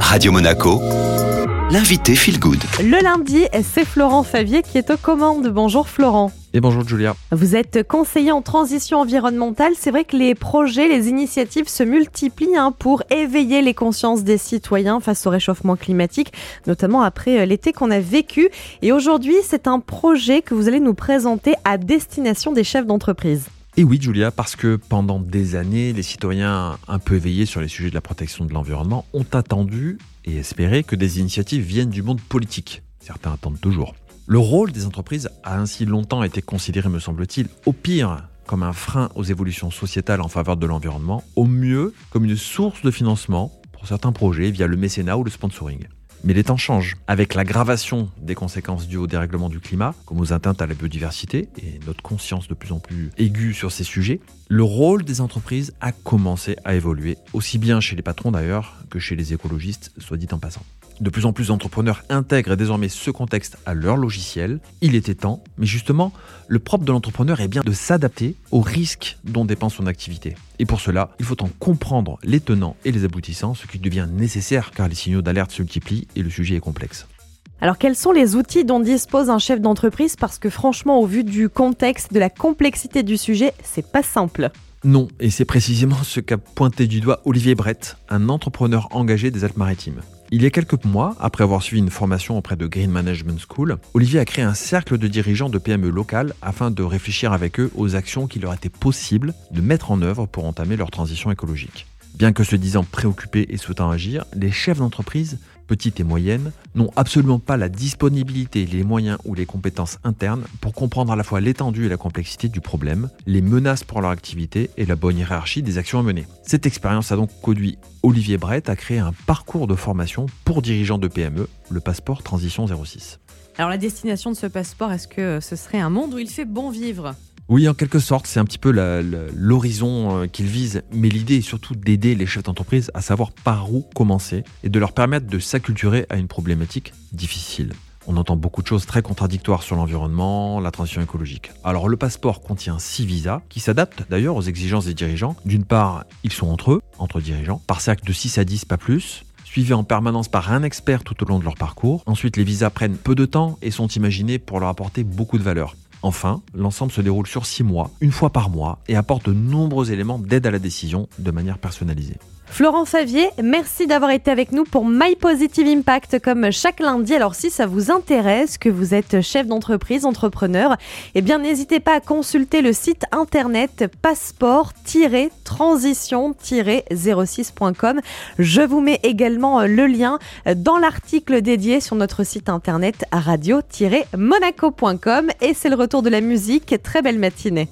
Radio Monaco, l'invité Feel Good. Le lundi, c'est Florent Favier qui est aux commandes. Bonjour Florent. Et bonjour Julia. Vous êtes conseiller en transition environnementale. C'est vrai que les projets, les initiatives se multiplient hein, pour éveiller les consciences des citoyens face au réchauffement climatique, notamment après euh, l'été qu'on a vécu. Et aujourd'hui, c'est un projet que vous allez nous présenter à destination des chefs d'entreprise. Et oui, Julia, parce que pendant des années, les citoyens un peu éveillés sur les sujets de la protection de l'environnement ont attendu et espéré que des initiatives viennent du monde politique. Certains attendent toujours. Le rôle des entreprises a ainsi longtemps été considéré, me semble-t-il, au pire comme un frein aux évolutions sociétales en faveur de l'environnement, au mieux comme une source de financement pour certains projets via le mécénat ou le sponsoring. Mais les temps changent. Avec l'aggravation des conséquences dues au dérèglement du climat, comme aux atteintes à la biodiversité, et notre conscience de plus en plus aiguë sur ces sujets, le rôle des entreprises a commencé à évoluer, aussi bien chez les patrons d'ailleurs que chez les écologistes, soit dit en passant. De plus en plus d'entrepreneurs intègrent désormais ce contexte à leur logiciel. Il était temps, mais justement, le propre de l'entrepreneur est bien de s'adapter aux risques dont dépend son activité. Et pour cela, il faut en comprendre les tenants et les aboutissants, ce qui devient nécessaire car les signaux d'alerte se multiplient et le sujet est complexe. Alors quels sont les outils dont dispose un chef d'entreprise? Parce que franchement, au vu du contexte, de la complexité du sujet, c'est pas simple. Non, et c'est précisément ce qu'a pointé du doigt Olivier Brett, un entrepreneur engagé des Alpes-Maritimes. Il y a quelques mois, après avoir suivi une formation auprès de Green Management School, Olivier a créé un cercle de dirigeants de PME locales afin de réfléchir avec eux aux actions qu'il leur était possible de mettre en œuvre pour entamer leur transition écologique. Bien que se disant préoccupés et souhaitant agir, les chefs d'entreprise petites et moyennes, n'ont absolument pas la disponibilité, les moyens ou les compétences internes pour comprendre à la fois l'étendue et la complexité du problème, les menaces pour leur activité et la bonne hiérarchie des actions à mener. Cette expérience a donc conduit Olivier Brett à créer un parcours de formation pour dirigeants de PME, le passeport Transition 06. Alors la destination de ce passeport, est-ce que ce serait un monde où il fait bon vivre? Oui, en quelque sorte, c'est un petit peu l'horizon euh, qu'il vise, mais l'idée est surtout d'aider les chefs d'entreprise à savoir par où commencer et de leur permettre de s'acculturer à une problématique difficile. On entend beaucoup de choses très contradictoires sur l'environnement, la transition écologique. Alors le passeport contient six visas qui s'adaptent d'ailleurs aux exigences des dirigeants. D'une part, ils sont entre eux, entre dirigeants, par cercle de 6 à 10, pas plus suivis en permanence par un expert tout au long de leur parcours. Ensuite, les visas prennent peu de temps et sont imaginés pour leur apporter beaucoup de valeur. Enfin, l'ensemble se déroule sur six mois, une fois par mois, et apporte de nombreux éléments d'aide à la décision de manière personnalisée. Florent Favier, merci d'avoir été avec nous pour My Positive Impact comme chaque lundi. Alors si ça vous intéresse, que vous êtes chef d'entreprise, entrepreneur, eh bien n'hésitez pas à consulter le site internet passeport-transition-06.com. Je vous mets également le lien dans l'article dédié sur notre site internet radio-monaco.com et c'est le retour de la musique. Très belle matinée.